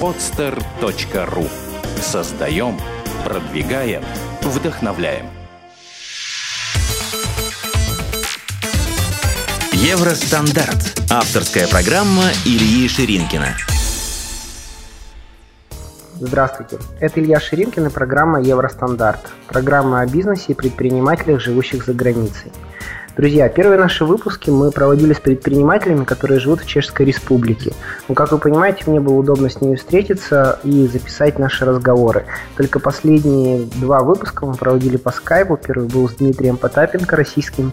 podster.ru Создаем, продвигаем, вдохновляем. Евростандарт. Авторская программа Ильи Ширинкина. Здравствуйте, это Илья Ширинкин и программа «Евростандарт». Программа о бизнесе и предпринимателях, живущих за границей. Друзья, первые наши выпуски мы проводили с предпринимателями, которые живут в Чешской Республике. Но, как вы понимаете, мне было удобно с ними встретиться и записать наши разговоры. Только последние два выпуска мы проводили по скайпу. Первый был с Дмитрием Потапенко, российским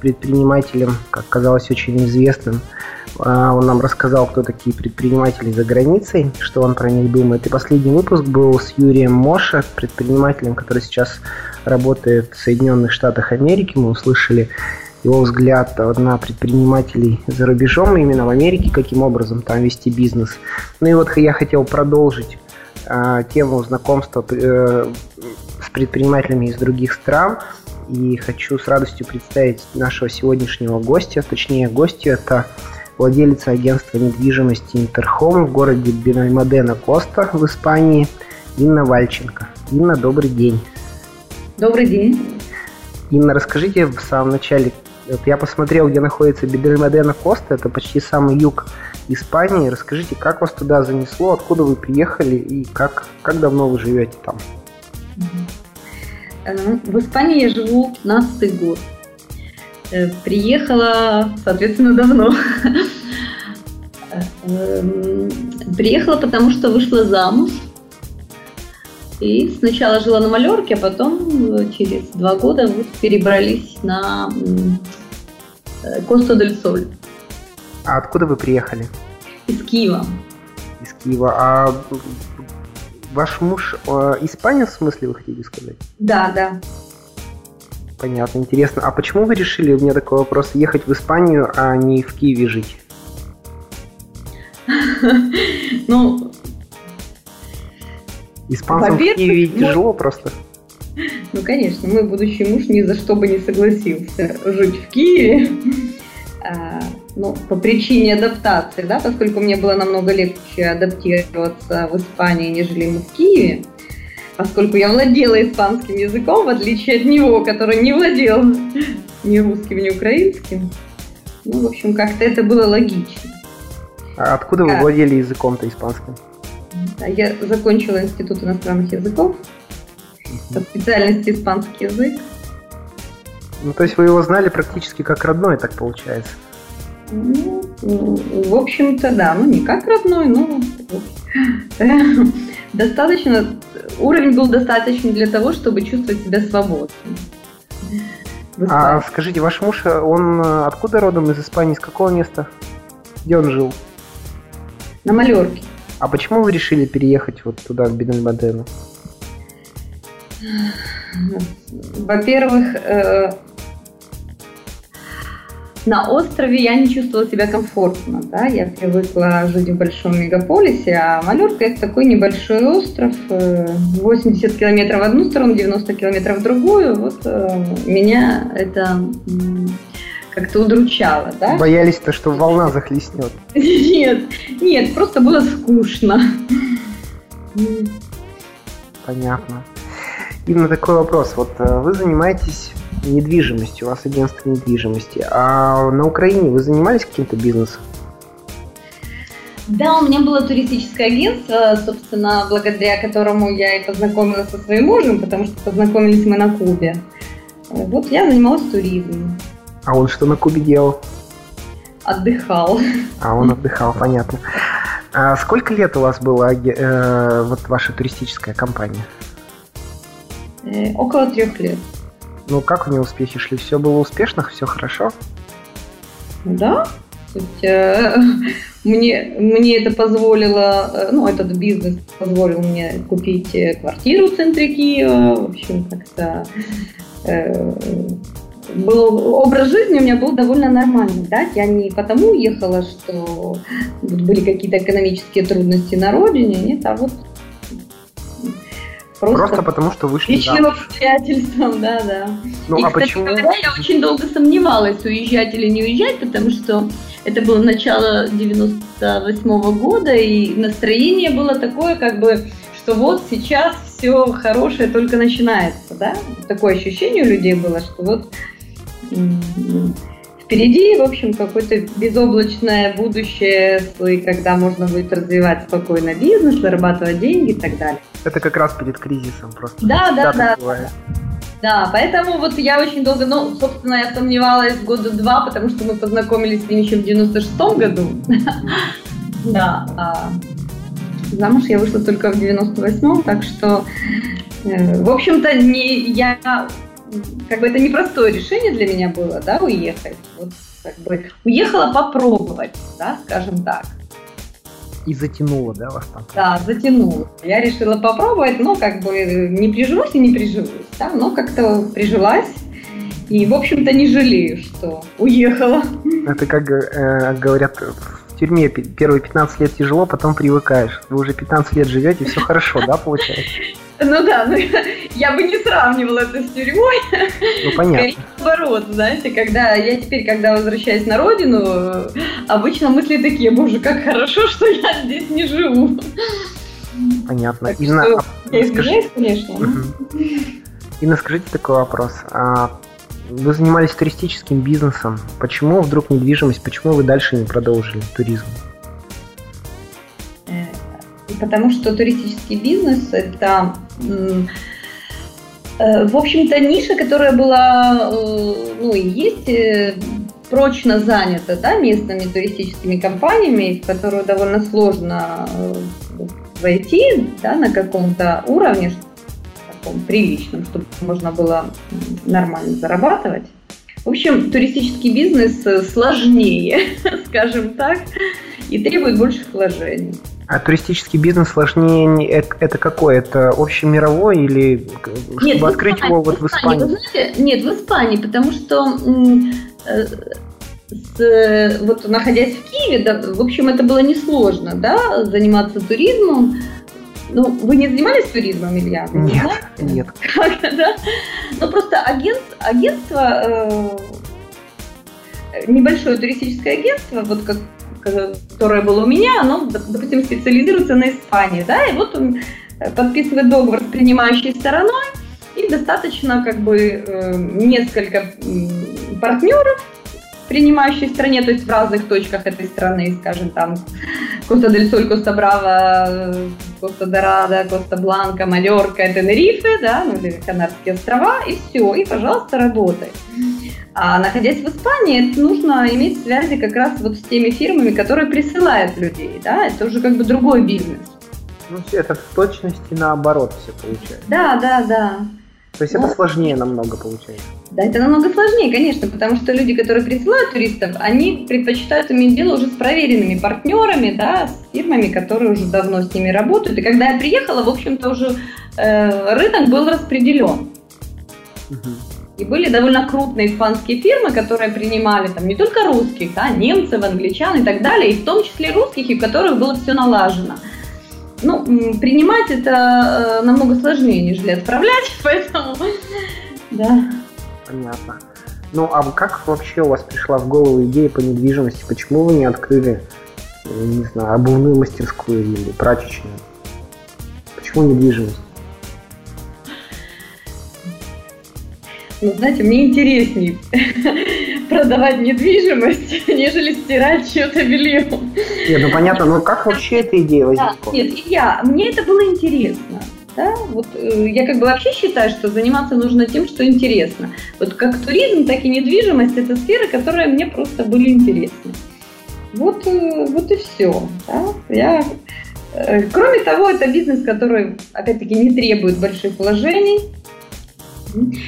предпринимателем, как казалось, очень известным. А, он нам рассказал, кто такие предприниматели за границей, что он про них думает. И последний выпуск был с Юрием Моша, предпринимателем, который сейчас работает в Соединенных Штатах Америки. Мы услышали его взгляд на предпринимателей за рубежом, именно в Америке, каким образом там вести бизнес. Ну и вот я хотел продолжить э, тему знакомства э, с предпринимателями из других стран. И хочу с радостью представить нашего сегодняшнего гостя, точнее гостью это владелица агентства недвижимости Интерхом в городе Бенальмадена Коста в Испании Инна Вальченко. Инна, добрый день. Добрый день. Инна, расскажите в самом начале, вот я посмотрел, где находится Бенальмадена Коста, это почти самый юг Испании. Расскажите, как вас туда занесло, откуда вы приехали и как, как давно вы живете там? Э, в Испании я живу 15 год. Э, приехала, соответственно, давно. Эм, приехала, потому что вышла замуж. И сначала жила на Малерке, а потом через два года вот перебрались на Коста дель Соль. А откуда вы приехали? Из Киева. Из Киева. А ваш муж э, испанец, в смысле, вы хотите сказать? Да, да. Понятно, интересно. А почему вы решили, у меня такой вопрос, ехать в Испанию, а не в Киеве жить? Ну, Испанцам в Киеве тяжело просто. Ну, конечно, мой будущий муж ни за что бы не согласился жить в Киеве. А, ну, по причине адаптации, да, поскольку мне было намного легче адаптироваться в Испании, нежели мы в Киеве поскольку я владела испанским языком, в отличие от него, который не владел ни русским, ни украинским. Ну, в общем, как-то это было логично. А откуда вы владели языком-то испанским? Я закончила Институт иностранных языков, по специальности испанский язык. Ну, то есть вы его знали практически как родной, так получается? Ну, в общем-то, да. Ну, не как родной, но достаточно уровень был достаточный для того, чтобы чувствовать себя свободно. А скажите, ваш муж, он э, откуда родом из Испании, с какого места? Где он жил? На Малерке. А почему вы решили переехать вот туда, в Бенальмадену? Во-первых, э, на острове я не чувствовала себя комфортно, да, я привыкла жить в большом мегаполисе, а Малюрка это такой небольшой остров, 80 э, километров в одну сторону, 90 километров в другую, вот э, меня это как-то удручало, да. Боялись-то, что волна захлестнет? Нет, нет, просто было скучно. Понятно. Именно такой вопрос. Вот э, вы занимаетесь недвижимостью, у вас агентство недвижимости. А на Украине вы занимались каким-то бизнесом? Да, у меня было туристическое агентство, собственно, благодаря которому я и познакомилась со своим мужем, потому что познакомились мы на Кубе. Вот я занималась туризмом. А он что на Кубе делал? Отдыхал. А он отдыхал, понятно. А сколько лет у вас была э, вот ваша туристическая компания? Э, около трех лет. Ну, как у него успехи шли? Все было успешно, все хорошо? Да. Есть, э, мне, мне это позволило, э, ну, этот бизнес позволил мне купить квартиру в центре Киева. В общем, как-то э, был образ жизни у меня был довольно нормальный, да, я не потому уехала, что были какие-то экономические трудности на родине, нет, а вот Просто, Просто потому, что вышли Личным обстоятельствам, да, да. Ну, и, а кстати почему? говоря, я очень долго сомневалась, уезжать или не уезжать, потому что Это было начало 98 -го года, и настроение было такое, как бы, что вот сейчас все хорошее только начинается, да? Такое ощущение у людей было, что вот впереди, в общем, какое-то безоблачное будущее, когда можно будет развивать спокойно бизнес, зарабатывать деньги и так далее. Это как раз перед кризисом просто. Да, да, да. Да, поэтому вот я очень долго, ну, собственно, я сомневалась года два, потому что мы познакомились с ним еще в 96-м году. Да, а замуж я вышла только в 98-м, так что, э, в общем-то, не я как бы это непростое решение для меня было, да, уехать. Вот как бы уехала попробовать, да, скажем так. И затянула, да, вас там? Да, затянула. Я решила попробовать, но как бы не приживусь и не приживусь, да, но как-то прижилась. И, в общем-то, не жалею, что уехала. Это как э, говорят в тюрьме, первые 15 лет тяжело, потом привыкаешь. Вы уже 15 лет живете, все хорошо, да, получается? Ну да, ну я бы не сравнивала это с тюрьмой. Ну понятно. Скорее наоборот, знаете, когда я теперь, когда возвращаюсь на родину, обычно мысли такие, боже, как хорошо, что я здесь не живу. Понятно. Так Инна, что, я извиняюсь, конечно. Угу. Инна, скажите такой вопрос. А вы занимались туристическим бизнесом. Почему вдруг недвижимость? Почему вы дальше не продолжили туризм? Потому что туристический бизнес это Э, в общем-то, ниша, которая была, э, ну и есть э, прочно занята да, местными туристическими компаниями, в которую довольно сложно войти да, на каком-то уровне, таком приличном, чтобы можно было нормально зарабатывать. В общем, туристический бизнес сложнее, скажем так, и требует больших вложений. А туристический бизнес сложнее это какой? Это общемировой или нет, чтобы открыть Испании, его вот в Испании? Вы знаете, нет, в Испании, потому что э, с, вот находясь в Киеве, да, в общем, это было несложно, да, заниматься туризмом. Ну, вы не занимались туризмом, Илья? нет, нет. Как, да? Ну, просто агент, агентство, э, небольшое туристическое агентство, вот как которое было у меня, оно, допустим, специализируется на Испании, да, и вот он э, подписывает договор с принимающей стороной, и достаточно как бы э, несколько партнеров принимающей стране, то есть в разных точках этой страны, скажем, там Коста-дель-Соль, Коста-Брава, Коста-Дорадо, Коста-Бланка, Майорка, Тенерифе, да, ну или Канарские острова, и все, и, пожалуйста, работай. А находясь в Испании, нужно иметь связи как раз вот с теми фирмами, которые присылают людей, да, это уже как бы другой бизнес. Ну, это в точности наоборот все получается. Да, да, да. То есть ну, это сложнее намного получается. Да, это намного сложнее, конечно, потому что люди, которые присылают туристов, они предпочитают иметь дело уже с проверенными партнерами, да, с фирмами, которые уже давно с ними работают. И когда я приехала, в общем-то, уже э, рынок был распределен. Угу. И были довольно крупные испанские фирмы, которые принимали там не только русских, да, немцев, англичан и так далее, и в том числе русских, и у которых было все налажено. Ну, принимать это э, намного сложнее, нежели отправлять, поэтому, да. Понятно. Ну, а как вообще у вас пришла в голову идея по недвижимости? Почему вы не открыли, не знаю, обувную мастерскую или прачечную? Почему недвижимость? Ну, знаете, мне интереснее продавать недвижимость, нежели стирать чье-то белье. Нет, ну понятно, но как вообще эта идея возникла? Да, нет, я, мне это было интересно. Да? Вот, э, я как бы вообще считаю, что заниматься нужно тем, что интересно. Вот как туризм, так и недвижимость – это сферы, которые мне просто были интересны. Вот, э, вот и все. Да? Я, э, кроме того, это бизнес, который, опять-таки, не требует больших вложений,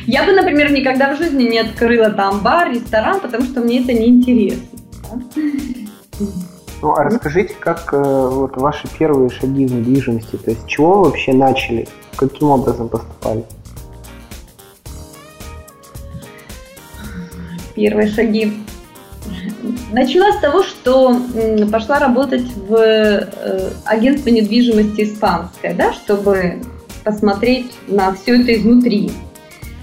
я бы, например, никогда в жизни не открыла там бар, ресторан, потому что мне это не интересно. Ну, а расскажите, как э, вот ваши первые шаги в недвижимости, то есть чего вы вообще начали, каким образом поступали? Первые шаги. Начала с того, что пошла работать в э, агентство недвижимости испанское, да, чтобы посмотреть на все это изнутри.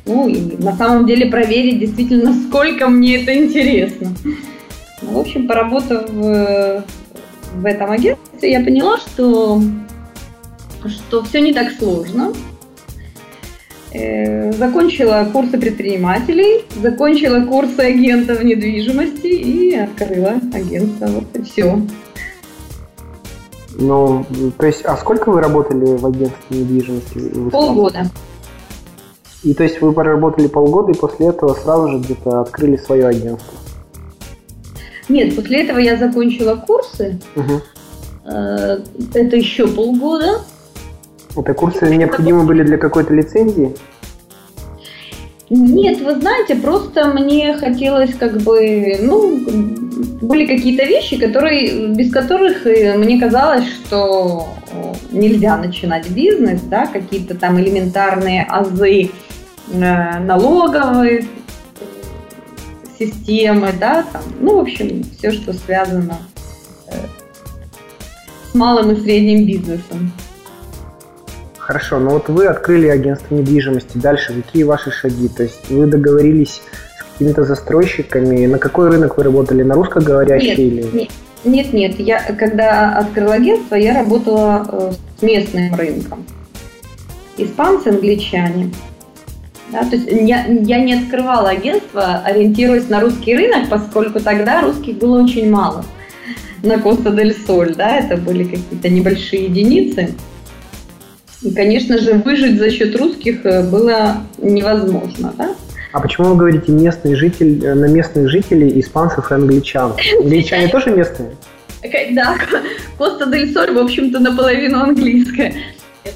Ну и на самом деле проверить действительно, насколько мне это интересно. В общем, поработав в, в этом агентстве, я поняла, что, что все не так сложно. Э, закончила курсы предпринимателей, закончила курсы агентов недвижимости и открыла агентство. Вот и все. Ну, то есть, а сколько вы работали в агентстве недвижимости? Полгода. И то есть вы проработали полгода и после этого сразу же где-то открыли свое агентство? Нет, после этого я закончила курсы. Угу. Это еще полгода. Это курсы необходимы были для какой-то лицензии? Нет, вы знаете, просто мне хотелось как бы, ну, были какие-то вещи, которые, без которых э, мне казалось, что нельзя начинать бизнес, да, какие-то там элементарные азы э, налоговые системы, да, там, ну, в общем, все, что связано э, с малым и средним бизнесом. Хорошо, но вот вы открыли агентство недвижимости. Дальше какие ваши шаги? То есть вы договорились с какими-то застройщиками? На какой рынок вы работали? На русскоговорящий нет, или? Нет, нет, нет. Я, когда открыла агентство, я работала э, с местным рынком. Испанцы, англичане. Да, то есть я, я не открывала агентство, ориентируясь на русский рынок, поскольку тогда русских было очень мало. На Коста-дель-Соль, да, это были какие-то небольшие единицы. И, конечно же, выжить за счет русских э, было невозможно, да? А почему вы говорите местные жители, э, на местных жителей, испанцев и англичан? Англичане тоже местные? Да, Коста-дель-Соль, в общем-то, наполовину английская.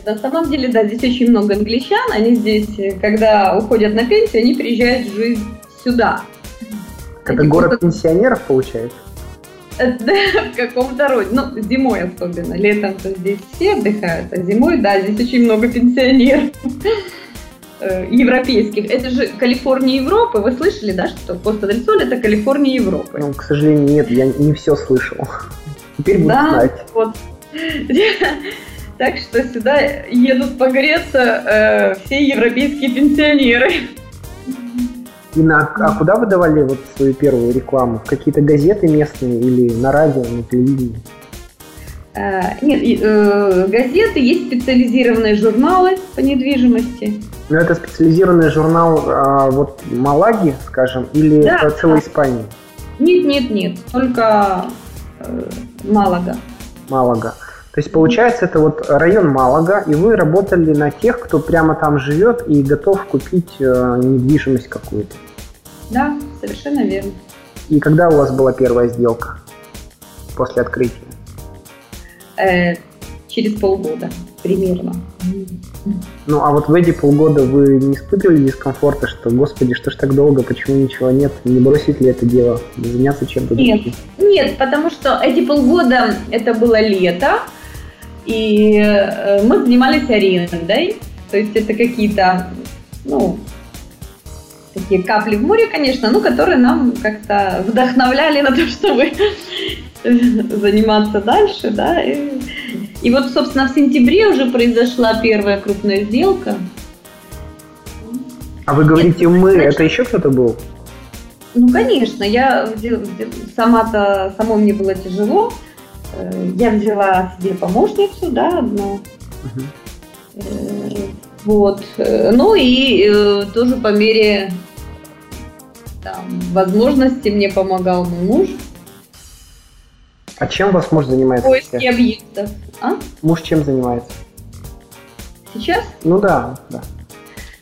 На самом деле, да, здесь очень много англичан. Они здесь, э, когда уходят на пенсию, они приезжают жить сюда. Это город пенсионеров, получается? в каком-то роде. Ну, зимой особенно. Летом-то здесь все отдыхают, а зимой, да, здесь очень много пенсионеров э, европейских. Это же Калифорния Европы. Вы слышали, да, что Коста дель Соль это Калифорния Европы? Ну, к сожалению, нет, я не все слышал. Теперь буду да, знать. Вот. Так что сюда едут погреться э, все европейские пенсионеры. И на, а куда вы давали вот свою первую рекламу? В какие-то газеты местные или на радио, на телевидении? А, нет, э, газеты, есть специализированные журналы по недвижимости. Ну, это специализированный журнал а, вот Малаги, скажем, или да, целой. Испании? Нет, нет, нет, только э, Малага. Малага. То есть, получается, это вот район Малага, и вы работали на тех, кто прямо там живет и готов купить э, недвижимость какую-то. Да, совершенно верно. И когда у вас была первая сделка после открытия? Э, через полгода примерно. Ну, а вот в эти полгода вы не испытывали дискомфорта, что, господи, что ж так долго, почему ничего нет, не бросить ли это дело, заняться чем-то Нет, нет, потому что эти полгода, это было лето, и э, мы занимались арендой, то есть это какие-то, ну, такие капли в море, конечно, но которые нам как-то вдохновляли на то, чтобы заниматься дальше, да. И, и вот, собственно, в сентябре уже произошла первая крупная сделка. А вы говорите мы, это еще кто-то был? Ну, конечно, я сама-то, самой мне было тяжело, я взяла себе помощницу, да, одну. Угу. Вот. Э, ну и тоже по мере там, возможности мне помогал мой муж. А чем вас муж занимается? Поиски объектов. А? Муж чем занимается? Сейчас? Ну да, да.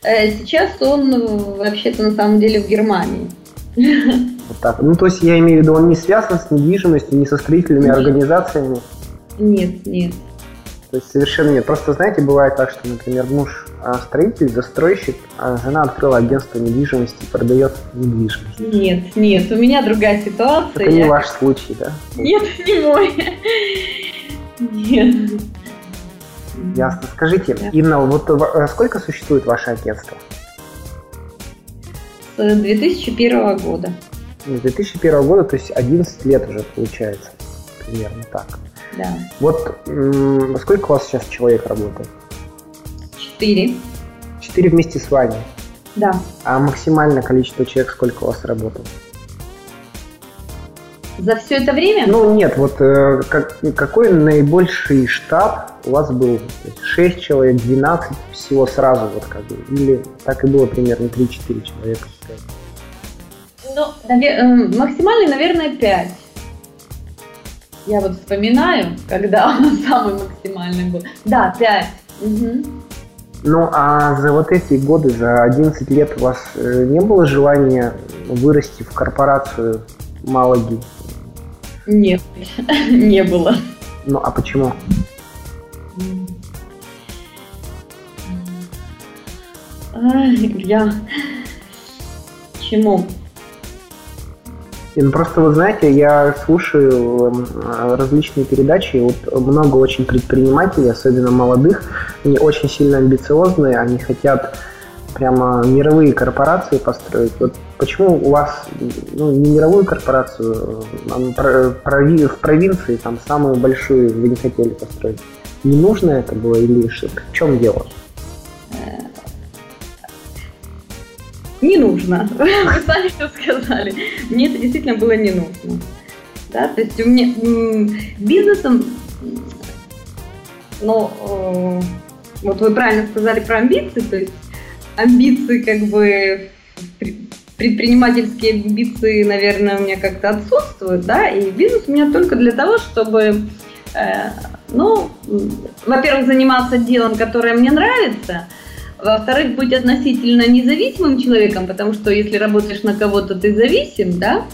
Сейчас он вообще-то на самом деле в Германии. Вот так. Ну, то есть я имею в виду, он не связан с недвижимостью, не со строительными нет. организациями? Нет, нет. То есть совершенно нет. Просто, знаете, бывает так, что, например, муж а, строитель, застройщик, а жена открыла агентство недвижимости и продает недвижимость. Нет, нет, у меня другая ситуация. Это не ваш случай, да? Нет, не мой. Нет. Ясно. Скажите. Инна, вот э, сколько существует ваше агентство? С 2001 года. С 2001 года, то есть 11 лет уже получается. Примерно так. Да. Вот сколько у вас сейчас человек работает? Четыре. Четыре вместе с вами? Да. А максимальное количество человек сколько у вас работает? За все это время? Ну нет, вот э, как, какой наибольший штаб у вас был? 6 человек, 12 всего сразу вот как бы? Или так и было примерно 3-4 человека? Ну, навер- э, максимальный, наверное, 5. Я вот вспоминаю, когда он самый максимальный был. Да, 5. Угу. Ну, а за вот эти годы, за 11 лет у вас э, не было желания вырасти в корпорацию Малаги? Нет, не было. Ну, а почему? Я... Чему? Ну, просто вы знаете, я слушаю эм, различные передачи, и вот много очень предпринимателей, особенно молодых, они очень сильно амбициозные, они хотят прямо мировые корпорации построить. Вот почему у вас ну, не мировую корпорацию, а в провинции там самую большую вы не хотели построить? Не нужно это было или что? В чем дело? Не нужно. Вы сами все сказали. Мне это действительно было не нужно. Да, то есть у меня бизнесом, ну, э, вот вы правильно сказали про амбиции, то есть амбиции как бы предпринимательские амбиции, наверное, у меня как-то отсутствуют, да, и бизнес у меня только для того, чтобы, э, ну, во-первых, заниматься делом, которое мне нравится, во-вторых, быть относительно независимым человеком, потому что если работаешь на кого-то, ты зависим, да,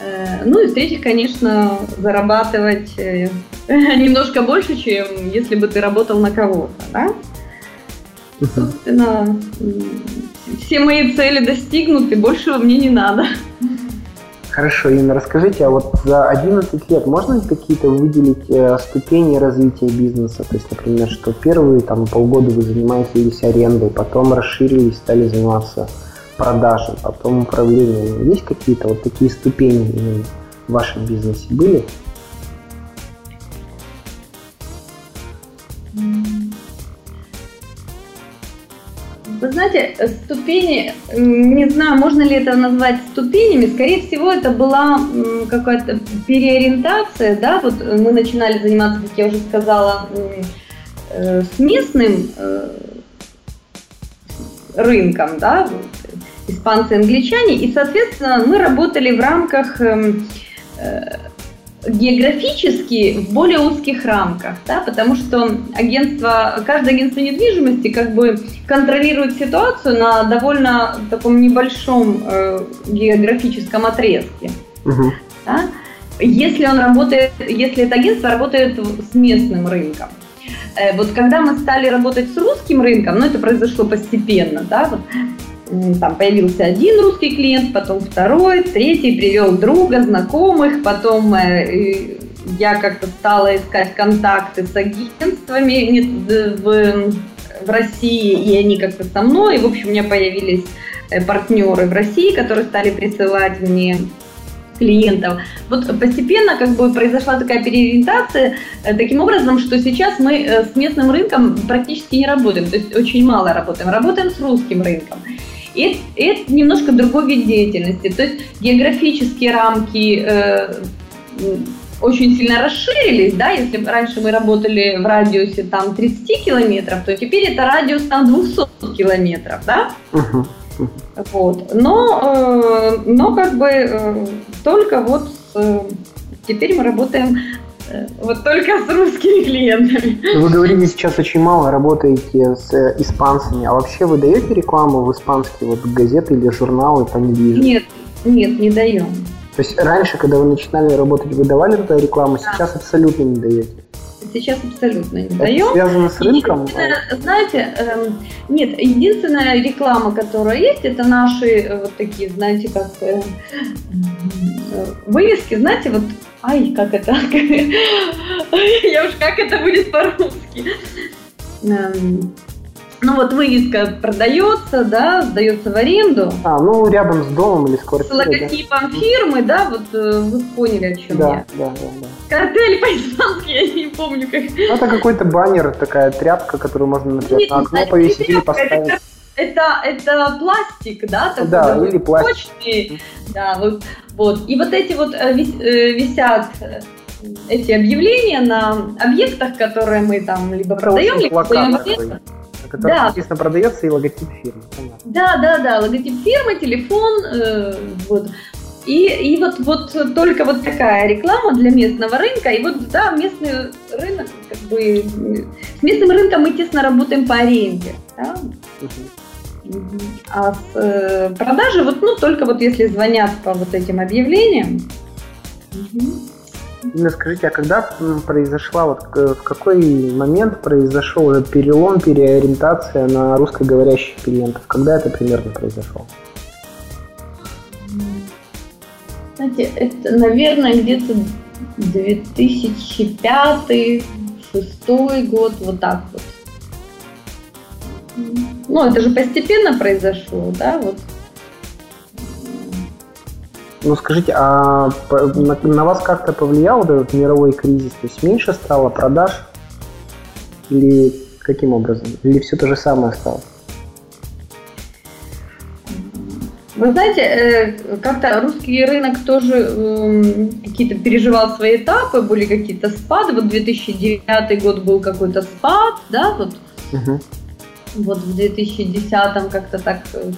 э, ну и в-третьих, конечно, зарабатывать э, немножко больше, чем если бы ты работал на кого-то, да. Собственно, все мои цели достигнуты, большего мне не надо. Хорошо, Инна, расскажите, а вот за 11 лет можно ли какие-то выделить э, ступени развития бизнеса? То есть, например, что первые там, полгода вы занимаетесь арендой, потом расширились, стали заниматься продажей, потом управлением. Есть какие-то вот такие ступени в вашем бизнесе были? Вы знаете, ступени, не знаю, можно ли это назвать ступенями, скорее всего, это была какая-то переориентация, да, вот мы начинали заниматься, как я уже сказала, э, с местным э, рынком, да, испанцы англичане, и, соответственно, мы работали в рамках эм, э, географически в более узких рамках, да, потому что агентство, каждое агентство недвижимости как бы контролирует ситуацию на довольно таком небольшом э, географическом отрезке. Угу. Да? Если он работает, если это агентство работает с местным рынком. Э, вот когда мы стали работать с русским рынком, ну это произошло постепенно, да, вот, там появился один русский клиент, потом второй, третий, привел друга, знакомых, потом э, я как-то стала искать контакты с агентствами в, в России, и они как-то со мной, и, в общем, у меня появились э, партнеры в России, которые стали присылать мне клиентов. Вот постепенно как бы произошла такая переориентация э, таким образом, что сейчас мы с местным рынком практически не работаем, то есть очень мало работаем, работаем с русским рынком. И это немножко другой вид деятельности. То есть географические рамки э, очень сильно расширились, да, если раньше мы работали в радиусе там 30 километров, то теперь это радиус там 200 километров, да. Uh-huh. Вот. Но, э, но как бы э, только вот э, теперь мы работаем вот только с русскими клиентами. Вы говорили, сейчас очень мало работаете с э, испанцами, а вообще вы даете рекламу в испанские вот газеты или журналы по недвижимости? Нет, нет, не даем. То есть раньше, когда вы начинали работать, вы давали туда рекламу, да. сейчас абсолютно не даете? Сейчас абсолютно не даем. Это связано с рынком? Знаете, э, нет, единственная реклама, которая есть, это наши э, вот такие, знаете, как э, вывески, знаете, вот Ай, как это? Я уж как это будет по-русски? Ну вот вывеска продается, да, сдается в аренду. А, ну рядом с домом или с квартирой. С логотипом да. фирмы, да, вот э, вы поняли, о чем да, я. Да, да, да. Картель по-испански, я не помню как. Ну, это какой-то баннер, такая тряпка, которую можно, например, на окно повесить или поставить. Это, это пластик, да? Такой, да, или пластик. Да, вот Вот. И вот эти вот э, э, висят эти объявления на объектах, которые мы там либо продаем, либо продаем который, да. естественно, продается и логотип фирмы. Понятно. Да, да, да, логотип фирмы, телефон, э, вот. И, и вот, вот только вот такая реклама для местного рынка. И вот, да, местный рынок, как бы, с местным рынком мы тесно работаем по аренде. Да? Угу. А с э, продажи, вот, ну, только вот если звонят по вот этим объявлениям. Угу. Инна, скажите, а когда произошла, вот в какой момент произошел этот перелом, переориентация на русскоговорящих клиентов? Когда это примерно произошло? Знаете, это, наверное, где-то 2005 шестой год, вот так вот. Ну, это же постепенно произошло, да, вот ну скажите, а на, на вас как-то повлиял вот этот мировой кризис? То есть меньше стало продаж? Или каким образом? Или все то же самое стало? Вы знаете, э, как-то русский рынок тоже эм, какие-то переживал свои этапы, были какие-то спады. Вот 2009 год был какой-то спад, да, вот. Угу. Вот в 2010 как-то так э,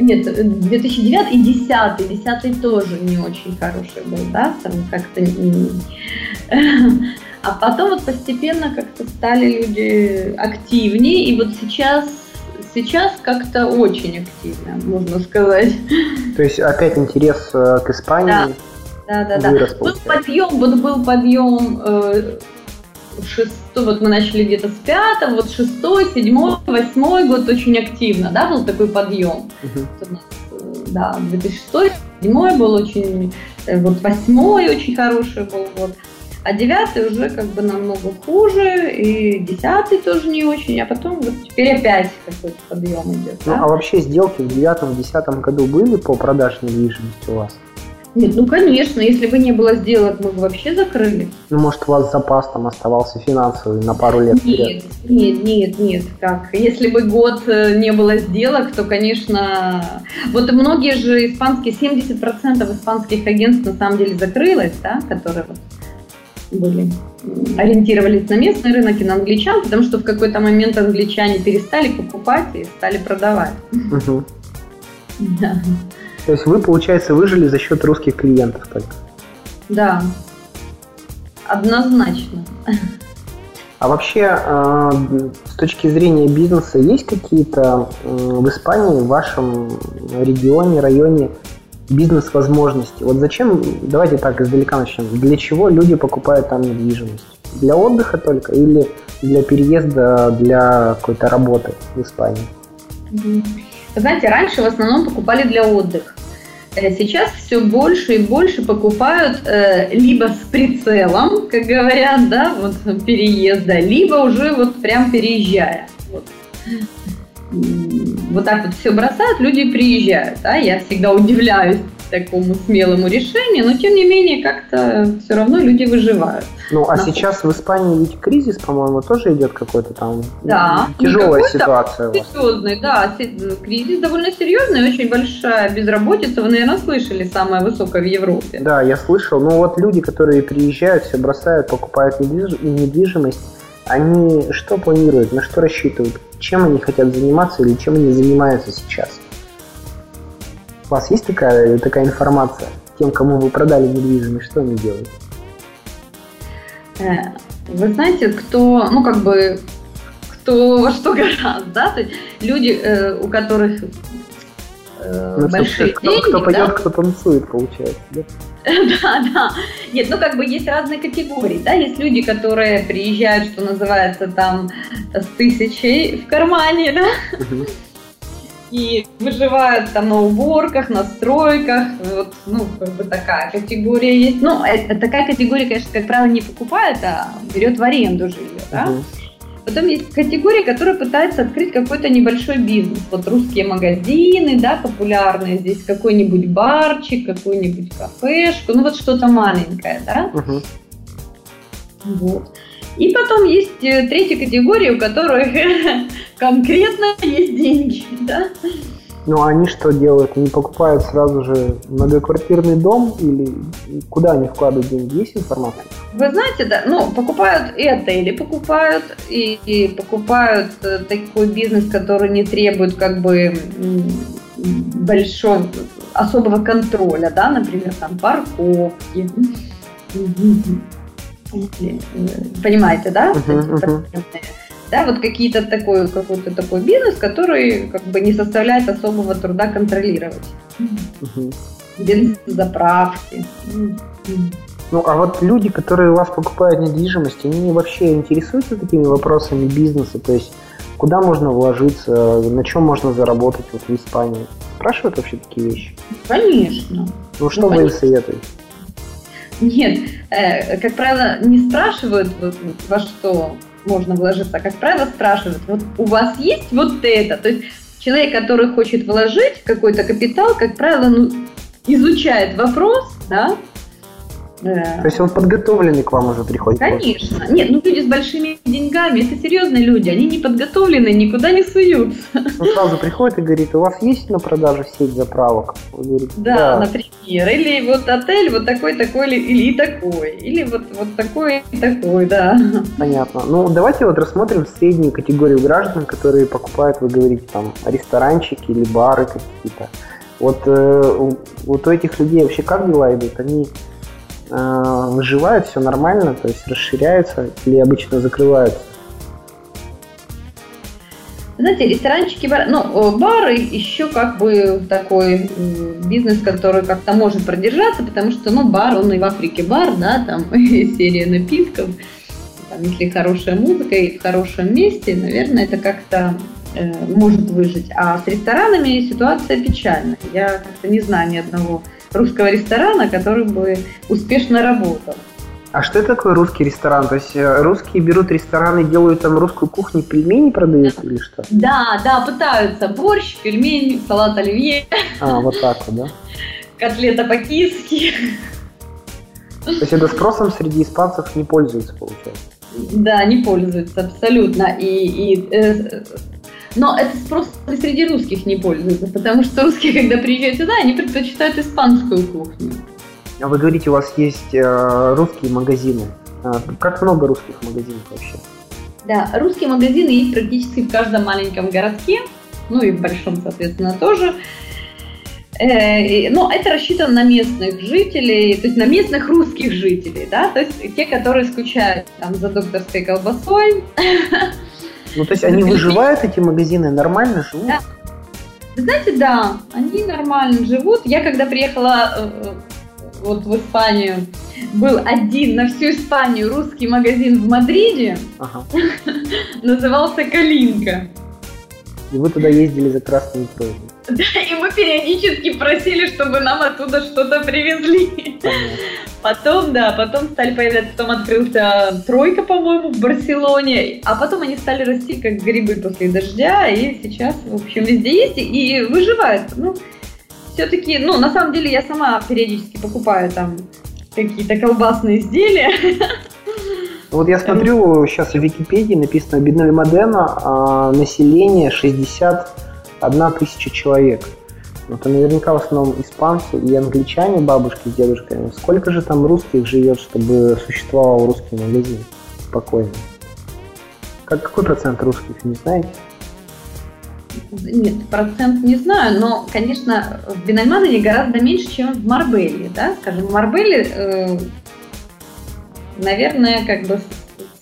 нет, 2009 и 10 10 тоже не очень хороший был, да, там как-то... А потом вот постепенно как-то стали люди активнее, и вот сейчас сейчас как-то очень активно, можно сказать. То есть опять интерес э, к Испании да, да, да, вырос, да. Был подъем, вот был подъем э, шестой, вот мы начали где-то с пятого, вот шестой, седьмой, восьмой год очень активно, да, был такой подъем. Uh-huh. Да, 2006, седьмой был очень, э, вот восьмой очень хороший был год. А девятый уже как бы намного хуже, и десятый тоже не очень, а потом вот теперь опять какой-то подъем идет. Ну, да? а вообще сделки в девятом-десятом году были по продаже недвижимости у вас? Нет, ну конечно, если бы не было сделок, мы бы вообще закрыли. Ну, может, у вас запас там оставался финансовый на пару лет вперед? Нет, нет, нет, нет. Как? Если бы год э, не было сделок, то, конечно... Вот многие же испанские, 70% испанских агентств на самом деле закрылось, да, которые вот были ориентировались на местный рынок и на англичан, потому что в какой-то момент англичане перестали покупать и стали продавать. Угу. Да. То есть вы, получается, выжили за счет русских клиентов только? Да, однозначно. А вообще, э, с точки зрения бизнеса, есть какие-то в Испании, в вашем регионе, районе бизнес-возможности? Вот зачем, давайте так издалека начнем, для чего люди покупают там недвижимость? Для отдыха только или для переезда, для какой-то работы в Испании? Знаете, раньше в основном покупали для отдыха. Э, сейчас все больше и больше покупают э, либо с прицелом, как говорят, да, вот переезда, либо уже вот прям переезжая. Вот. вот так вот все бросают, люди приезжают. Да? Я всегда удивляюсь такому смелому решению, но тем не менее как-то все равно люди выживают. Ну, а сейчас в Испании ведь кризис, по-моему, тоже идет какой-то там да, тяжелая ситуация. Серьезный, да, кризис довольно серьезный, очень большая безработица. Вы, наверное, слышали, самая высокая в Европе. Да, я слышал. Ну вот люди, которые приезжают, все бросают, покупают недвижимость, они что планируют, на что рассчитывают, чем они хотят заниматься или чем они занимаются сейчас? У вас есть такая, такая информация? Тем, кому вы продали недвижимость, что они делают? Э, вы знаете, кто, ну, как бы, кто во что гораздо, да? То есть люди, э, у которых э, ну, большие кто, деньги, кто поет, да? кто танцует, получается, да? Да, да. Нет, ну как бы есть разные категории, да, есть люди, которые приезжают, что называется, там, с тысячей в кармане, да, и выживают там на уборках, на стройках, вот, ну, как бы такая категория есть. Ну, это, такая категория, конечно, как правило, не покупает, а берет в аренду жилье, да. Потом есть категория, которая пытается открыть какой-то небольшой бизнес. Вот русские магазины, да, популярные здесь, какой-нибудь барчик, какую-нибудь кафешку, ну вот что-то маленькое, да. Uh-huh. Вот. И потом есть э, третья категория, у которых конкретно есть деньги, да. Ну, а они что делают? Они покупают сразу же многоквартирный дом или куда они вкладывают деньги? Есть информация? Вы знаете, да, ну, покупают и отели покупают, и, и покупают э, такой бизнес, который не требует как бы большого, особого контроля, да, например, там парковки. Понимаете, да? Uh-huh, uh-huh. Да, вот какие-то такой, какой-то такой бизнес, который как бы не составляет особого труда контролировать. Uh-huh. Бензозаправки. Ну, а вот люди, которые у вас покупают недвижимость, они вообще интересуются такими вопросами бизнеса? То есть, куда можно вложиться, на чем можно заработать вот в Испании? Спрашивают вообще такие вещи? Конечно. Ну, что ну, вы им советуете? Нет, э, как правило, не спрашивают, во что можно вложиться, а, как правило, спрашивают, вот у вас есть вот это? То есть человек, который хочет вложить какой-то капитал, как правило, ну, изучает вопрос, да, то есть он подготовленный к вам уже приходит? Конечно. Нет, ну люди с большими деньгами, это серьезные люди, они не подготовлены, никуда не суются. Он сразу приходит и говорит, у вас есть на продажу сеть заправок? говорите, да, да, например. Или вот отель вот такой, такой, или, и такой. Или вот, вот такой и такой, да. Понятно. Ну, давайте вот рассмотрим среднюю категорию граждан, которые покупают, вы говорите, там, ресторанчики или бары какие-то. Вот, э, вот у этих людей вообще как дела идут? Они выживают, все нормально, то есть расширяются или обычно закрываются? Знаете, ресторанчики, бар, ну, бары еще как бы такой бизнес, который как-то может продержаться, потому что, ну, бар, он и в Африке бар, да, там серия напитков, там, если хорошая музыка и в хорошем месте, наверное, это как-то э, может выжить. А с ресторанами ситуация печальная. Я как-то не знаю ни одного русского ресторана, который бы успешно работал. А что это такое русский ресторан? То есть э, русские берут рестораны, делают там русскую кухню, пельмени продают или что? Да, да, пытаются. Борщ, пельмени, салат оливье. А, вот так вот, да? Котлета по-киски. То есть это спросом среди испанцев не пользуется, получается? Да, не пользуется абсолютно. И, и э, но это спрос среди русских не пользуется, потому что русские, когда приезжают сюда, они предпочитают испанскую кухню. А вы говорите, у вас есть э, русские магазины. А, как много русских магазинов вообще? Да, русские магазины есть практически в каждом маленьком городке, ну и в большом, соответственно, тоже. Э, но это рассчитано на местных жителей, то есть на местных русских жителей, да, то есть те, которые скучают там за докторской колбасой, Ну, то есть они выживают, эти магазины, нормально живут? Да. Знаете, да, они нормально живут. Я когда приехала э, э, вот в Испанию, был один на всю Испанию русский магазин в Мадриде, ага. назывался «Калинка». И вы туда ездили за красными кровью. Да, и мы периодически просили, чтобы нам оттуда что-то привезли. Понятно. Потом, да, потом стали появляться, потом открылся тройка, по-моему, в Барселоне, а потом они стали расти как грибы после дождя, и сейчас, в общем, везде есть и выживают. Ну, все-таки, ну, на самом деле я сама периодически покупаю там какие-то колбасные изделия. Вот я смотрю, сейчас в Википедии написано Бенальмадена, а население 61 тысяча человек. Это наверняка в основном испанцы и англичане, бабушки с дедушками. Сколько же там русских живет, чтобы существовал русский магазин спокойно? Как, какой процент русских, не знаете? Нет, процент не знаю, но, конечно, в Бенальмадене гораздо меньше, чем в Марбеле, да, скажем, в Марбеле, э, наверное, как бы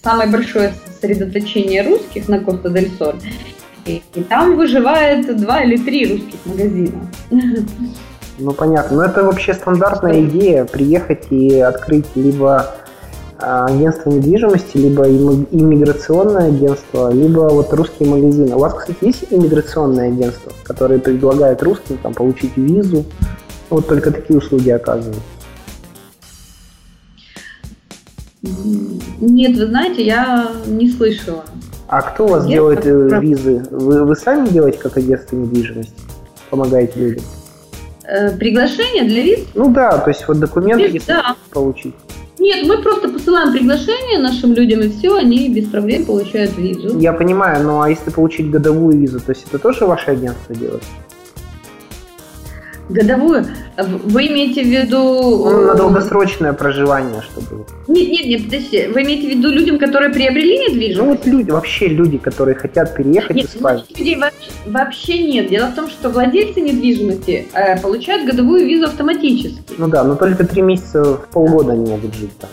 самое большое сосредоточение русских на Коста-дель-Соль – и, и там выживает два или три русских магазина. Ну понятно. Но это вообще стандартная идея приехать и открыть либо а, агентство недвижимости, либо иммиграционное агентство, либо вот русские магазины. У вас, кстати, есть иммиграционное агентство, которое предлагает русским там, получить визу? Вот только такие услуги оказывают. Нет, вы знаете, я не слышала. А кто у вас делает как... визы? Вы, вы сами делаете как агентство недвижимости? Помогаете людям? Э, приглашение для виз? Ну да, то есть вот документы виз, да. получить. Нет, мы просто посылаем приглашение нашим людям, и все, они без проблем получают визу. Я понимаю, но а если получить годовую визу, то есть это тоже ваше агентство делает? Годовую? Вы имеете в виду... Ну, на долгосрочное проживание, чтобы... Нет, нет, нет, подожди. Вы имеете в виду людям, которые приобрели недвижимость? Ну, вот люди, вообще люди, которые хотят переехать нет, из Испании. людей вообще, вообще нет. Дело в том, что владельцы недвижимости э, получают годовую визу автоматически. Ну да, но только три месяца в полгода они могут жить там.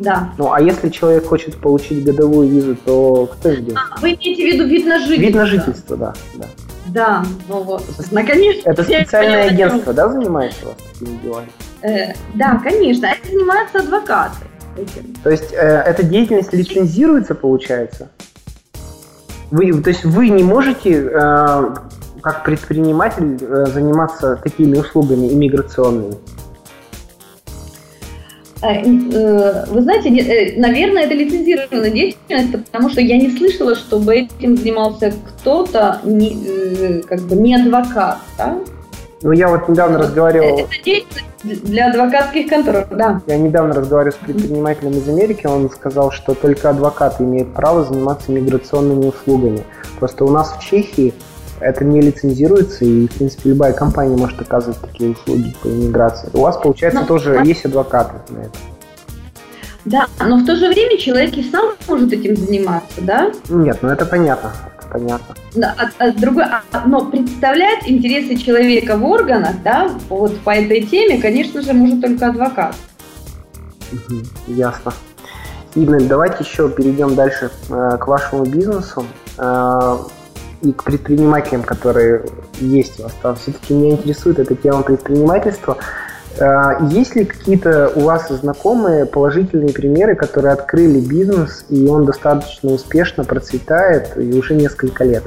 Да. Ну, а если человек хочет получить годовую визу, то кто делает? А, вы имеете в виду вид на жительство? Вид на жительство, да. да. Да, ну вот. Наконец. Это специальное агентство, да, занимается вас такими делами? Э, да, конечно. Это занимаются адвокаты. Этим. То есть э, эта деятельность лицензируется, получается? Вы, то есть вы не можете, э, как предприниматель, э, заниматься такими услугами иммиграционными? Э, э, вы знаете, э, наверное, это лицензированная деятельность, потому что я не слышала, чтобы этим занимался кто-то, не, как бы не адвокат, да? Ну, я вот недавно разговаривал... Это деятельность для адвокатских контор, да. Я недавно разговаривал с предпринимателем из Америки, он сказал, что только адвокаты имеют право заниматься миграционными услугами. Просто у нас в Чехии это не лицензируется, и, в принципе, любая компания может оказывать такие услуги по иммиграции. У вас, получается, но, ну, тоже а... есть адвокаты на это. Да, но в то же время человек и сам может этим заниматься, да? Нет, ну это понятно. понятно. Да, а, а, другой, а, но представлять интересы человека в органах, да, вот по этой теме, конечно же, может только адвокат. Угу, ясно. Игорь, давайте еще перейдем дальше э, к вашему бизнесу. Э, и к предпринимателям, которые есть у вас там. Все-таки меня интересует эта тема предпринимательства. А, есть ли какие-то у вас знакомые положительные примеры, которые открыли бизнес, и он достаточно успешно процветает и уже несколько лет?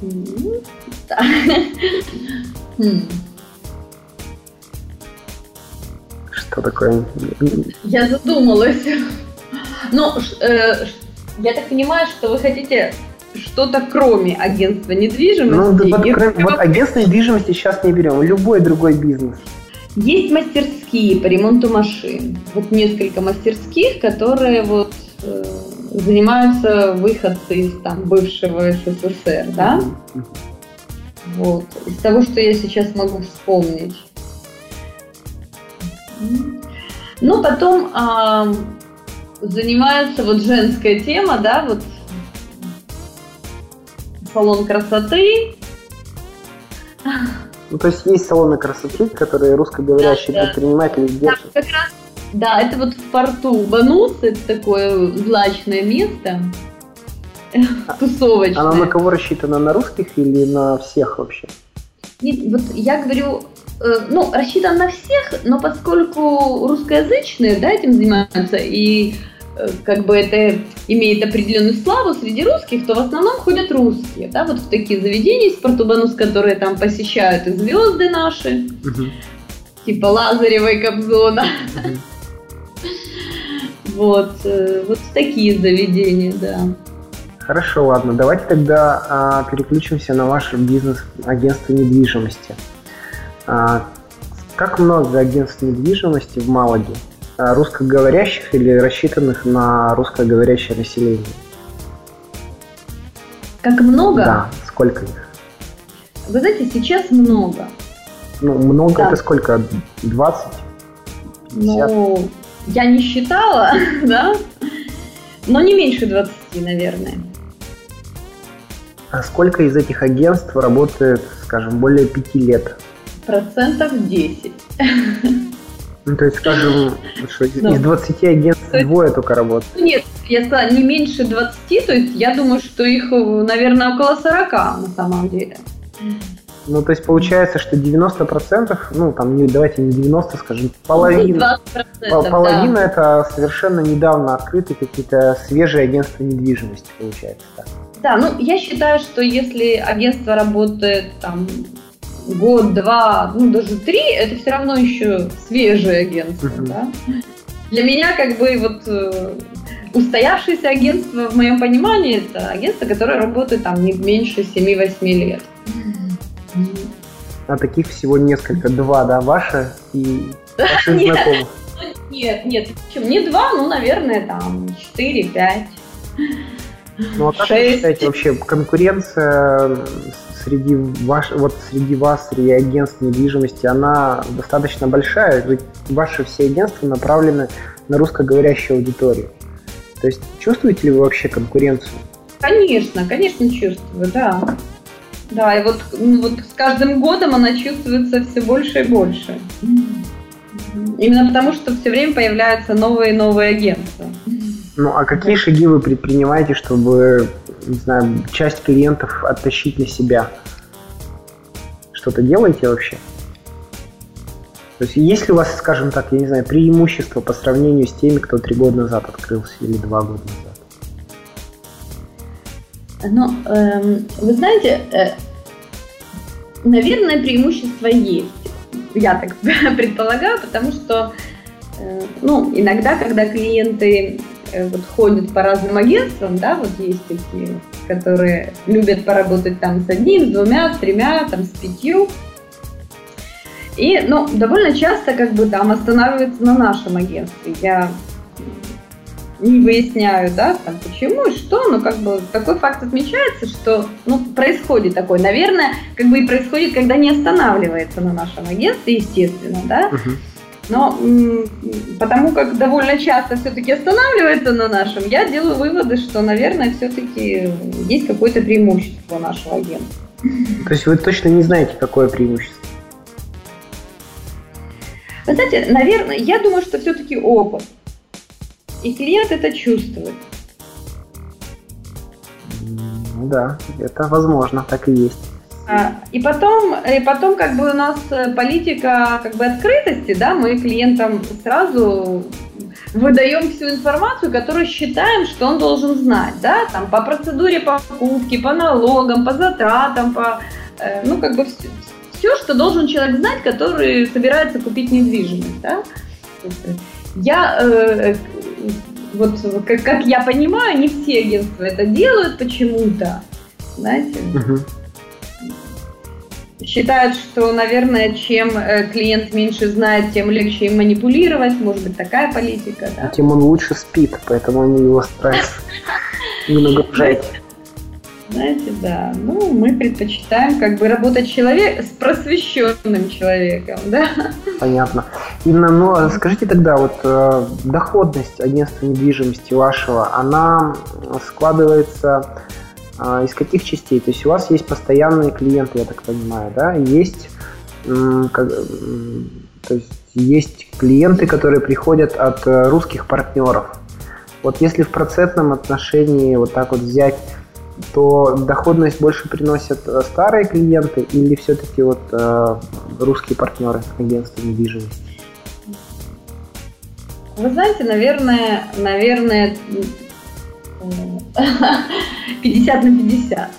Что такое? Я задумалась. Ну, э, я так понимаю, что вы хотите что-то кроме агентства недвижимости. Ну, вот, и... кроме, вот агентство недвижимости сейчас не берем, любой другой бизнес. Есть мастерские по ремонту машин. Вот несколько мастерских, которые вот э, занимаются выходцы из там бывшего СССР, да? Mm-hmm. Вот. Из того, что я сейчас могу вспомнить. Ну, потом э, занимаются вот женская тема, да, вот салон красоты. Ну, то есть есть салоны красоты, которые русскоговорящие да, предприниматели да. держат. Да, как раз, да, это вот в порту Банус, это такое злачное место, а, тусовочное. Оно на кого рассчитано, на русских или на всех вообще? Нет, вот я говорю, ну, рассчитан на всех, но поскольку русскоязычные, да, этим занимаются, и Э, как бы это имеет определенную славу среди русских, то в основном ходят русские, да, вот в такие заведения из Портубанус, которые там посещают и звезды наши, угу. типа Лазарева и Кобзона. Угу. Вот, э, вот такие заведения, да. Хорошо, ладно, давайте тогда а, переключимся на ваш бизнес агентство недвижимости. А, как много агентств недвижимости в Малаге? Э, русскоговорящих или рассчитанных на русскоговорящее население? Как много? Да, сколько их? Вы знаете, сейчас много. Ну, много да. это сколько? 20? 50? Ну, я не считала, да, но не меньше 20, наверное. А сколько из этих агентств работает, скажем, более пяти лет? Процентов 10. Ну, то есть, скажем, что из 20 агентств двое только работают. Нет, я сказала, не меньше 20, то есть я думаю, что их, наверное, около 40 на самом деле. Ну, то есть получается, что 90%, ну, там, не, давайте не 90, скажем, половина, пол, половина да. это совершенно недавно открытые какие-то свежие агентства недвижимости, получается, так. Да, ну, я считаю, что если агентство работает там год, два, ну даже три, это все равно еще свежее агентство. Uh-huh. Да? Для меня как бы вот э, устоявшееся агентство, в моем понимании, это агентство, которое работает там не меньше 7-8 лет. А таких всего несколько, два, да, ваши и ваших нет, знакомых? Нет, нет? Не два, ну, наверное, там, четыре, пять. Ну а как вы считаете вообще конкуренция среди ваш, вот среди вас, среди агентств недвижимости, она достаточно большая? Ведь ваши все агентства направлены на русскоговорящую аудиторию. То есть чувствуете ли вы вообще конкуренцию? Конечно, конечно чувствую, да. Да, и вот, ну, вот с каждым годом она чувствуется все больше и больше. Именно потому, что все время появляются новые и новые агентства. Ну, а какие шаги вы предпринимаете, чтобы, не знаю, часть клиентов оттащить на себя? Что-то делаете вообще? То есть есть ли у вас, скажем так, я не знаю, преимущество по сравнению с теми, кто три года назад открылся или два года назад? Ну, эм, вы знаете, э, наверное, преимущество есть. Я так предполагаю, потому что э, ну, иногда, когда клиенты вот ходят по разным агентствам, да, вот есть такие, которые любят поработать там с одним, с двумя, с тремя, там с пятью. И, ну, довольно часто как бы там останавливаются на нашем агентстве. Я не выясняю, да, там почему и что, но как бы такой факт отмечается, что ну, происходит такое. Наверное, как бы и происходит, когда не останавливается на нашем агентстве, естественно, да. Но потому как довольно часто все-таки останавливается на нашем, я делаю выводы, что, наверное, все-таки есть какое-то преимущество нашего агентства. То есть вы точно не знаете, какое преимущество? Вы знаете, наверное, я думаю, что все-таки опыт. И клиент это чувствует. Да, это возможно, так и есть. А, и потом, и потом как бы у нас э, политика как бы открытости, да, мы клиентам сразу выдаем всю информацию, которую считаем, что он должен знать, да, там по процедуре покупки, по налогам, по затратам, по, э, ну как бы все, все, что должен человек знать, который собирается купить недвижимость, да. Я э, вот как, как я понимаю, не все агентства это делают почему-то. Знаете? Угу. Считают, что, наверное, чем э, клиент меньше знает, тем легче им манипулировать. Может быть, такая политика, да? Тем он лучше спит, поэтому они его стараются не нагружать. Знаете, да. Ну, мы предпочитаем как бы работать человек с просвещенным человеком, да. Понятно. Инна, ну а скажите тогда, вот э, доходность агентства недвижимости вашего, она складывается из каких частей? То есть у вас есть постоянные клиенты, я так понимаю, да? Есть, как, то есть есть клиенты, которые приходят от э, русских партнеров. Вот если в процентном отношении вот так вот взять то доходность больше приносят э, старые клиенты или все-таки вот э, русские партнеры агентства недвижимости? Вы знаете, наверное, наверное, 50 на 50.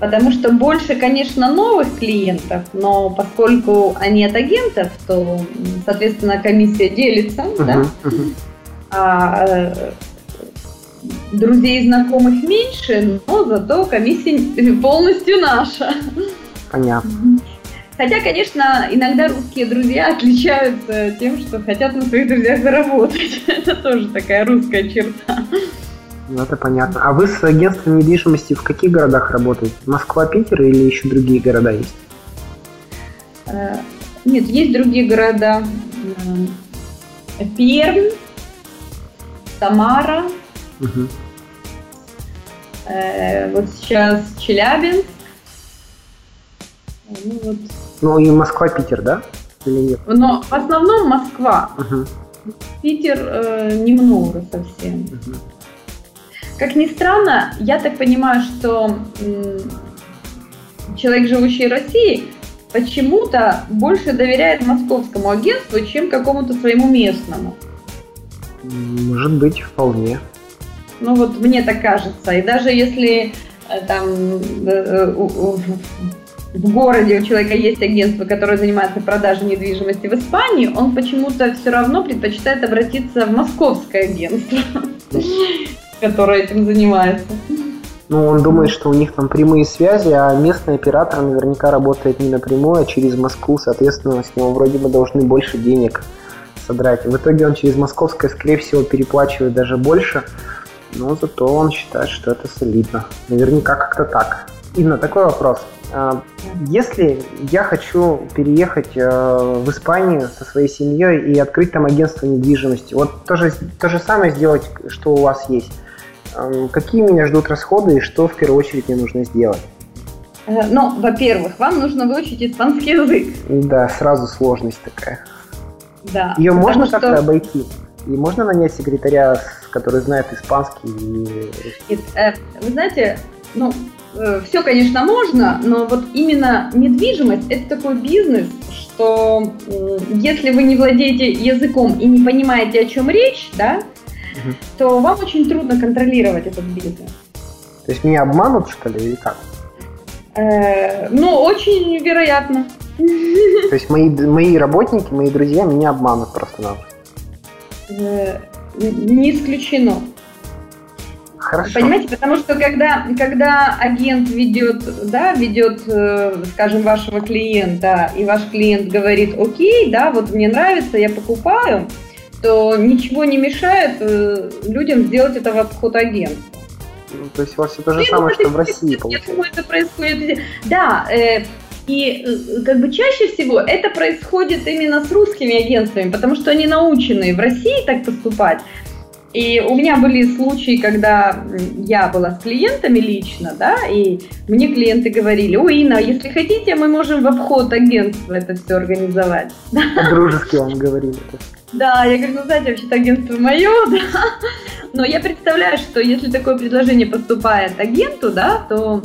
Потому что больше, конечно, новых клиентов, но поскольку они от агентов, то, соответственно, комиссия делится, uh-huh, да? Uh-huh. А, э, друзей и знакомых меньше, но зато комиссия полностью наша. Понятно. Хотя, конечно, иногда русские друзья отличаются тем, что хотят на своих друзьях заработать. Это тоже такая русская черта. Ну, это понятно. А вы с агентством недвижимости в каких городах работаете? Москва, Питер или еще другие города есть? Э, нет, есть другие города. Пермь, Самара, Угу. Э, вот сейчас Челябинск. Ну, вот. ну и Москва, Питер, да? Или нет? Но в основном Москва. Угу. Питер э, немного совсем. Угу. Как ни странно, я так понимаю, что человек, живущий в России, почему-то больше доверяет московскому агентству, чем какому-то своему местному. Может быть, вполне. Ну вот мне так кажется. И даже если э, там э, в городе у человека есть агентство, которое занимается продажей недвижимости в Испании, он почему-то все равно предпочитает обратиться в московское агентство, которое этим занимается. Ну, он думает, что у них там прямые связи, а местный оператор наверняка работает не напрямую, а через Москву, соответственно, с него вроде бы должны больше денег содрать. В итоге он через московское, скорее всего, переплачивает даже больше, но зато он считает, что это солидно. Наверняка как-то так. Инна, такой вопрос. А, если я хочу переехать э, в Испанию со своей семьей и открыть там агентство недвижимости, вот то же, то же самое сделать, что у вас есть. Какие меня ждут расходы и что в первую очередь мне нужно сделать? Э, ну, во-первых, вам нужно выучить испанский язык. Да, сразу сложность такая. Да. Ее можно что... как-то обойти? И можно нанять секретаря, который знает испанский и Нет, э, Вы знаете, ну, все, конечно, можно, но вот именно недвижимость – это такой бизнес, что если вы не владеете языком и не понимаете, о чем речь, да, угу. то вам очень трудно контролировать этот бизнес. То есть меня обманут, что ли, или как? Э, ну, очень вероятно. То есть мои, мои работники, мои друзья меня обманут просто-напросто? Э, не исключено. Хорошо. Понимаете, потому что когда, когда агент ведет, да, ведет, э, скажем, вашего клиента, и ваш клиент говорит, окей, да, вот мне нравится, я покупаю, то ничего не мешает э, людям сделать это в обход агентства. Ну, то есть у вас все то же самое, что в России получается. Я думаю, это происходит Да, э, и э, как бы чаще всего это происходит именно с русскими агентствами, потому что они научены в России так поступать. И у меня были случаи, когда я была с клиентами лично, да, и мне клиенты говорили, ой, Инна, если хотите, мы можем в обход агентства это все организовать. Дружески вам говорили. Да, я говорю, ну, знаете, вообще-то агентство мое, да. Но я представляю, что если такое предложение поступает агенту, да, то,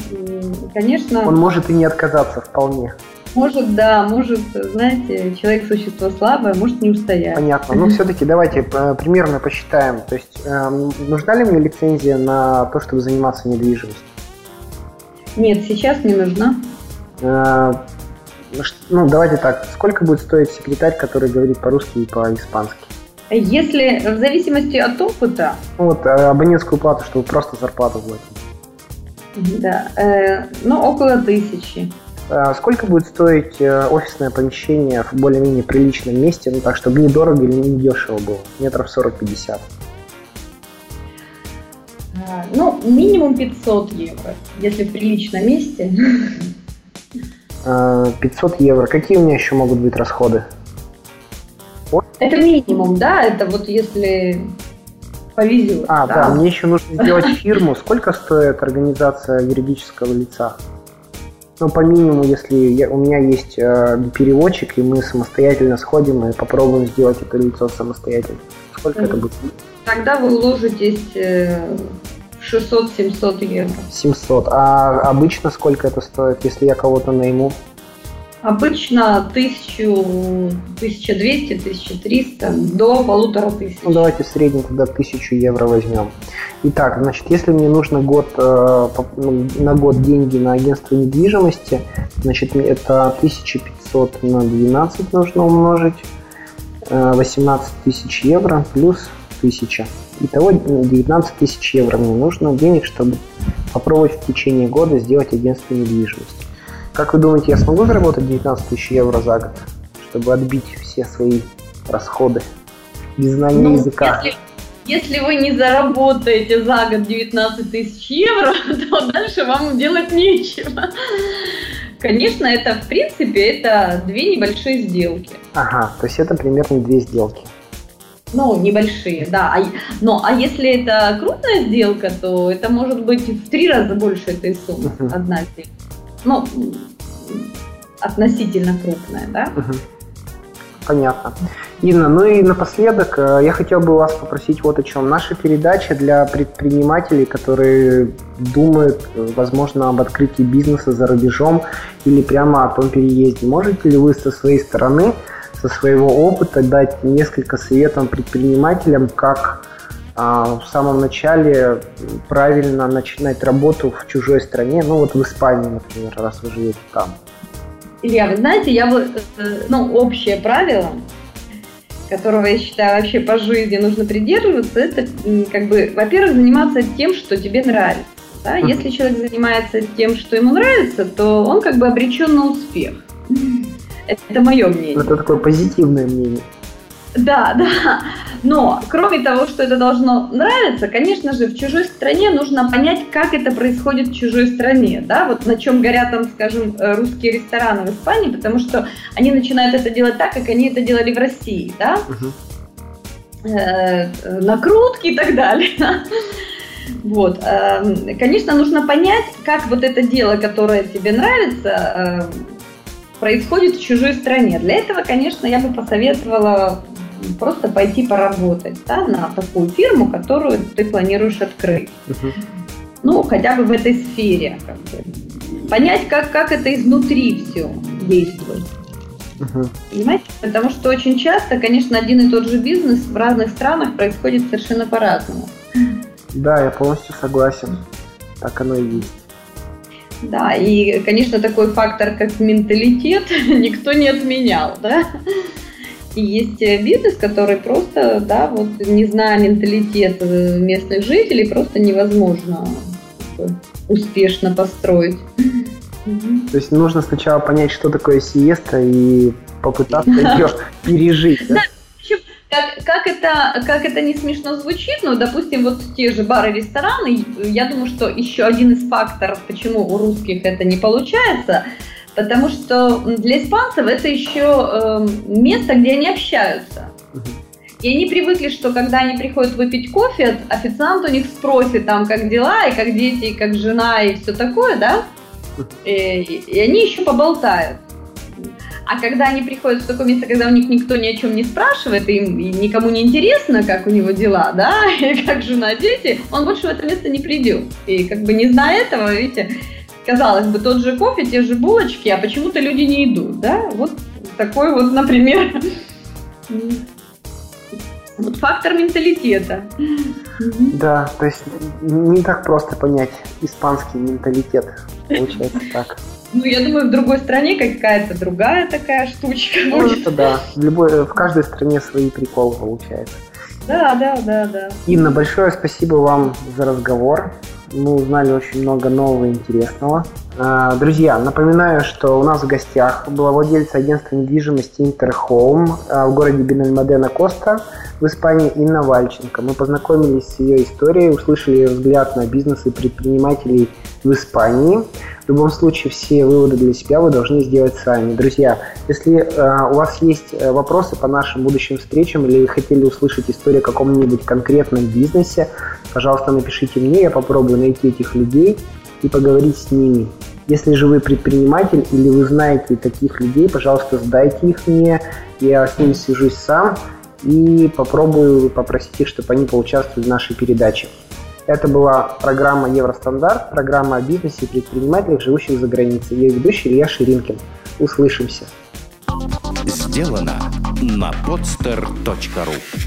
конечно... Он может и не отказаться вполне. Может, да, может, знаете, человек существо слабое, может не устоять. Понятно. Ну, все-таки давайте э, примерно посчитаем. То есть, э, нужна ли мне лицензия на то, чтобы заниматься недвижимостью? Нет, сейчас не нужна. Э, ну, давайте так. Сколько будет стоить секретарь, который говорит по-русски и по-испански? Если в зависимости от опыта... Вот, абонентскую плату, чтобы просто зарплату платить. Да, э, ну, около тысячи. А сколько будет стоить э, офисное помещение в более-менее приличном месте, ну так, чтобы недорого или не дешево было? Метров 40-50. А, ну, минимум 500 евро, если в приличном месте. 500 а, евро. Какие у меня еще могут быть расходы? Это минимум, да? Это вот если повезет. А, да, да мне еще нужно сделать фирму. Сколько стоит организация юридического лица? Ну, по минимуму, если я, у меня есть э, переводчик, и мы самостоятельно сходим и попробуем сделать это лицо самостоятельно. Сколько mm-hmm. это будет? Тогда вы уложитесь э, 600-700 евро. 700. А обычно сколько это стоит, если я кого-то найму? Обычно 1000, 1200, 1300 до полутора тысяч. Ну, давайте в среднем тогда 1000 евро возьмем. Итак, значит, если мне нужно год, э, ну, на год деньги на агентство недвижимости, значит, это 1500 на 12 нужно умножить, 18 э, тысяч евро плюс 1000. Итого 19 тысяч евро мне нужно денег, чтобы попробовать в течение года сделать агентство недвижимости. Как вы думаете, я смогу заработать 19 тысяч евро за год, чтобы отбить все свои расходы без знания ну, языка? Если, если вы не заработаете за год 19 тысяч евро, то дальше вам делать нечего. Конечно, это в принципе это две небольшие сделки. Ага, то есть это примерно две сделки. Ну, небольшие, да. А, но, а если это крупная сделка, то это может быть в три раза больше этой суммы. Одна сделка ну, относительно крупная, да? Понятно. Инна, ну и напоследок э, я хотел бы вас попросить вот о чем. Наша передача для предпринимателей, которые думают, возможно, об открытии бизнеса за рубежом или прямо о том переезде. Можете ли вы со своей стороны, со своего опыта дать несколько советов предпринимателям, как в самом начале правильно начинать работу в чужой стране, ну вот в Испании, например, раз вы живете там? Илья, вы знаете, я вот, э, ну, общее правило, которого я считаю вообще по жизни нужно придерживаться, это как бы, во-первых, заниматься тем, что тебе нравится. Да? Uh-huh. Если человек занимается тем, что ему нравится, то он как бы обречен на успех. Это мое мнение. Это такое позитивное мнение. Да, да. Но, кроме того, что это должно нравиться, конечно же, в чужой стране нужно понять, как это происходит в чужой стране, да, вот на чем горят там, скажем, э, русские рестораны в Испании, потому что они начинают это делать так, как они это делали в России, да, э, накрутки и так далее. Вот. Эм, конечно, нужно понять, как вот это дело, которое тебе нравится, эм, происходит в чужой стране. Для этого, конечно, я бы посоветовала просто пойти поработать да, на такую фирму, которую ты планируешь открыть. uh Ну, хотя бы в этой сфере. Как бы. Понять, как, как это изнутри все действует. uh Понимаете? Потому что очень часто, конечно, один и тот же бизнес в разных странах происходит совершенно по-разному. Да, я полностью согласен. Так оно и есть. Да, и, конечно, такой фактор, как менталитет, никто не отменял, да. И есть бизнес, который просто, да, вот не зная менталитет местных жителей, просто невозможно успешно построить. То есть нужно сначала понять, что такое сиеста и попытаться ее пережить. Да? как, как, это, как это не смешно звучит, но, допустим, вот те же бары, рестораны, я думаю, что еще один из факторов, почему у русских это не получается, потому что для испанцев это еще э, место, где они общаются. И они привыкли, что когда они приходят выпить кофе, официант у них спросит там, как дела, и как дети, и как жена, и все такое, да? И, и они еще поболтают. А когда они приходят в такое место, когда у них никто ни о чем не спрашивает, им, и никому не интересно, как у него дела, да, и как жена, дети, он больше в это место не придет. И как бы не зная этого, видите, казалось бы, тот же кофе, те же булочки, а почему-то люди не идут, да? Вот такой вот, например, вот фактор менталитета. Да, то есть не так просто понять испанский менталитет, получается так. Ну, я думаю, в другой стране какая-то другая такая штучка ну, будет. это да. В, любой, в каждой стране свои приколы получается. Да, да, да, да. Инна, большое спасибо вам за разговор. Мы узнали очень много нового интересного. А, друзья, напоминаю, что у нас в гостях была владельца агентства недвижимости Интерхоум в городе Бенальмадена Коста в Испании Инна Вальченко. Мы познакомились с ее историей, услышали ее взгляд на бизнес и предпринимателей в Испании. В любом случае, все выводы для себя вы должны сделать сами. Друзья, если э, у вас есть э, вопросы по нашим будущим встречам или вы хотели услышать историю о каком-нибудь конкретном бизнесе, пожалуйста, напишите мне, я попробую найти этих людей и поговорить с ними. Если же вы предприниматель или вы знаете таких людей, пожалуйста, сдайте их мне, я с ними свяжусь сам и попробую попросить их, чтобы они поучаствовали в нашей передаче. Это была программа «Евростандарт», программа о бизнесе и предпринимателях, живущих за границей. Ее ведущий Илья Ширинкин. Услышимся. Сделано на podster.ru